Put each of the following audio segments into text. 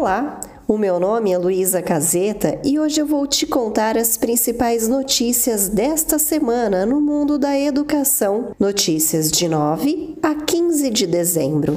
Olá, o meu nome é Luísa Caseta e hoje eu vou te contar as principais notícias desta semana no mundo da educação. Notícias de 9 a 15 de dezembro.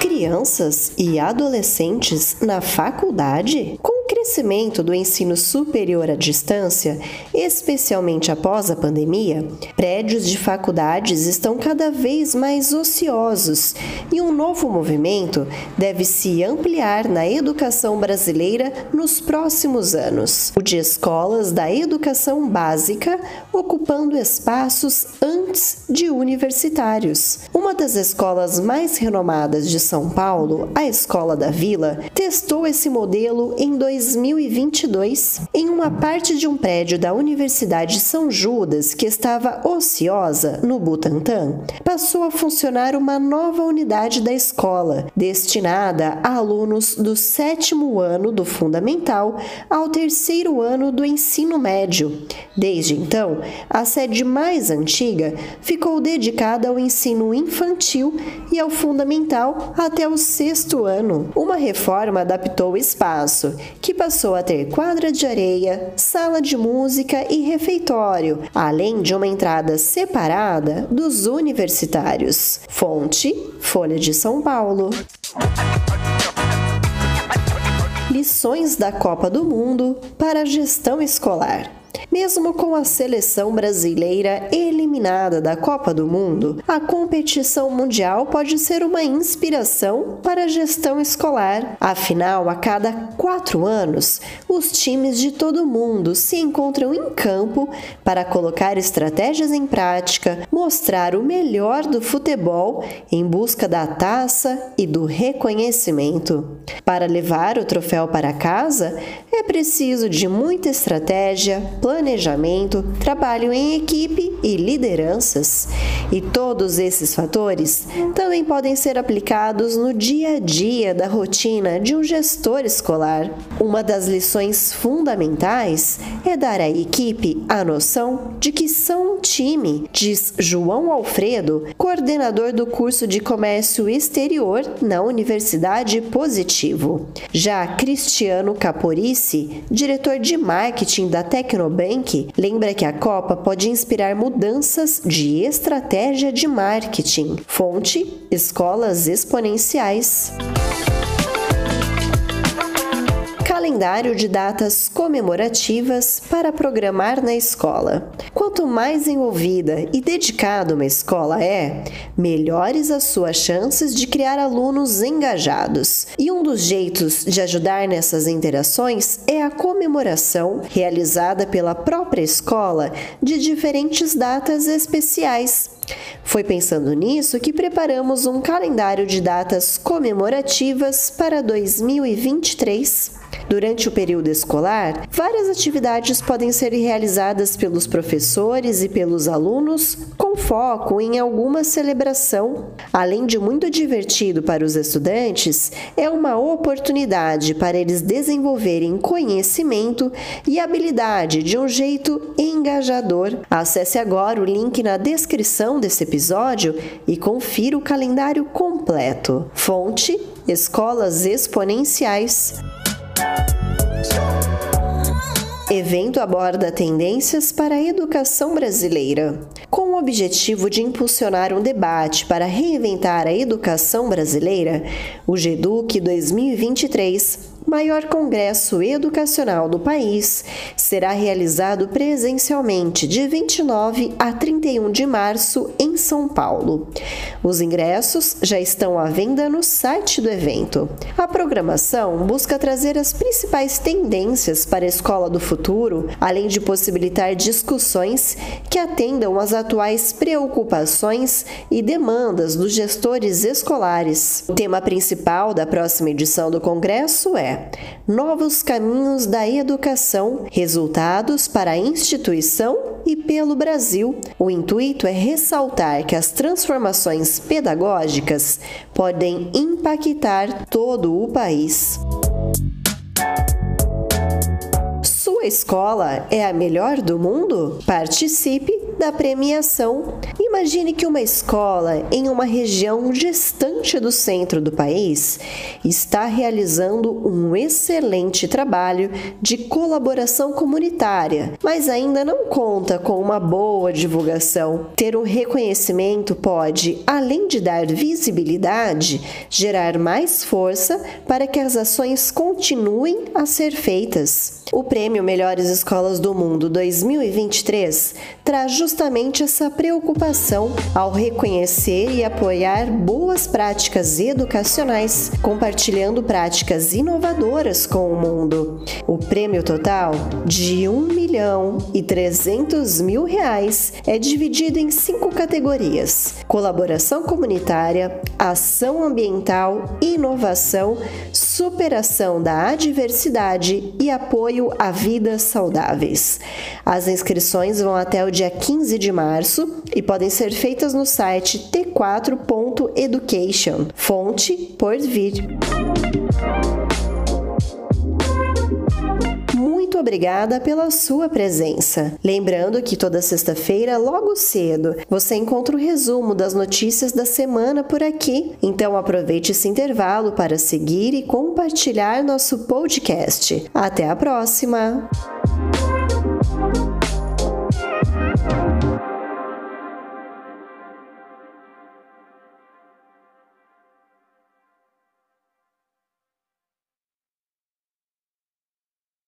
Crianças e adolescentes na faculdade? Crescimento do ensino superior à distância, especialmente após a pandemia, prédios de faculdades estão cada vez mais ociosos e um novo movimento deve se ampliar na educação brasileira nos próximos anos. O de escolas da educação básica ocupando espaços antes de universitários. Uma das escolas mais renomadas de São Paulo, a Escola da Vila, testou esse modelo em 2000 2022, em uma parte de um prédio da Universidade São Judas que estava ociosa no Butantã, passou a funcionar uma nova unidade da escola, destinada a alunos do sétimo ano do fundamental ao terceiro ano do ensino médio. Desde então, a sede mais antiga ficou dedicada ao ensino infantil e ao fundamental até o sexto ano. Uma reforma adaptou o espaço, que passou a ter quadra de areia, sala de música e refeitório, além de uma entrada separada dos universitários. Fonte: Folha de São Paulo. Lições da Copa do Mundo para a gestão escolar. Mesmo com a seleção brasileira eliminada da Copa do Mundo, a competição mundial pode ser uma inspiração para a gestão escolar. Afinal, a cada quatro anos, os times de todo mundo se encontram em campo para colocar estratégias em prática, mostrar o melhor do futebol em busca da taça e do reconhecimento. Para levar o troféu para casa, é preciso de muita estratégia, planejamento, trabalho em equipe e lideranças. E todos esses fatores também podem ser aplicados no dia a dia da rotina de um gestor escolar. Uma das lições fundamentais é dar à equipe a noção de que são um time, diz João Alfredo, coordenador do curso de comércio exterior na Universidade Positivo. Já Cristiano Caporici, diretor de marketing da Tecno Bank lembra que a Copa pode inspirar mudanças de estratégia de marketing. Fonte: Escolas Exponenciais calendário de datas comemorativas para programar na escola. Quanto mais envolvida e dedicada uma escola é, melhores as suas chances de criar alunos engajados. E um dos jeitos de ajudar nessas interações é a comemoração realizada pela própria escola de diferentes datas especiais. Foi pensando nisso que preparamos um calendário de datas comemorativas para 2023. Durante o período escolar, várias atividades podem ser realizadas pelos professores e pelos alunos com foco em alguma celebração. Além de muito divertido para os estudantes, é uma oportunidade para eles desenvolverem conhecimento e habilidade de um jeito engajador. Acesse agora o link na descrição desse episódio e confira o calendário completo. Fonte: Escolas Exponenciais. Evento aborda tendências para a educação brasileira. Com o objetivo de impulsionar um debate para reinventar a educação brasileira, o GEDUC 2023 maior congresso educacional do país, será realizado presencialmente de 29 a 31 de março em São Paulo. Os ingressos já estão à venda no site do evento. A programação busca trazer as principais tendências para a escola do futuro, além de possibilitar discussões que atendam às atuais preocupações e demandas dos gestores escolares. O tema principal da próxima edição do congresso é Novos caminhos da educação, resultados para a instituição e pelo Brasil. O intuito é ressaltar que as transformações pedagógicas podem impactar todo o país sua escola é a melhor do mundo? Participe da premiação. Imagine que uma escola em uma região distante do centro do país está realizando um excelente trabalho de colaboração comunitária, mas ainda não conta com uma boa divulgação. Ter um reconhecimento pode, além de dar visibilidade, gerar mais força para que as ações continuem a ser feitas. O prêmio Melhores Escolas do Mundo 2023 traz justamente essa preocupação ao reconhecer e apoiar boas práticas educacionais, compartilhando práticas inovadoras com o mundo. O prêmio total de 1 milhão e 300 mil reais é dividido em cinco categorias: colaboração comunitária, ação ambiental, inovação, superação da adversidade e apoio a vidas saudáveis. As inscrições vão até o dia 15 de março e podem ser feitas no site t4.education. Fonte por vir. muito obrigada pela sua presença. Lembrando que toda sexta-feira, logo cedo, você encontra o resumo das notícias da semana por aqui. Então aproveite esse intervalo para seguir e compartilhar nosso podcast. Até a próxima!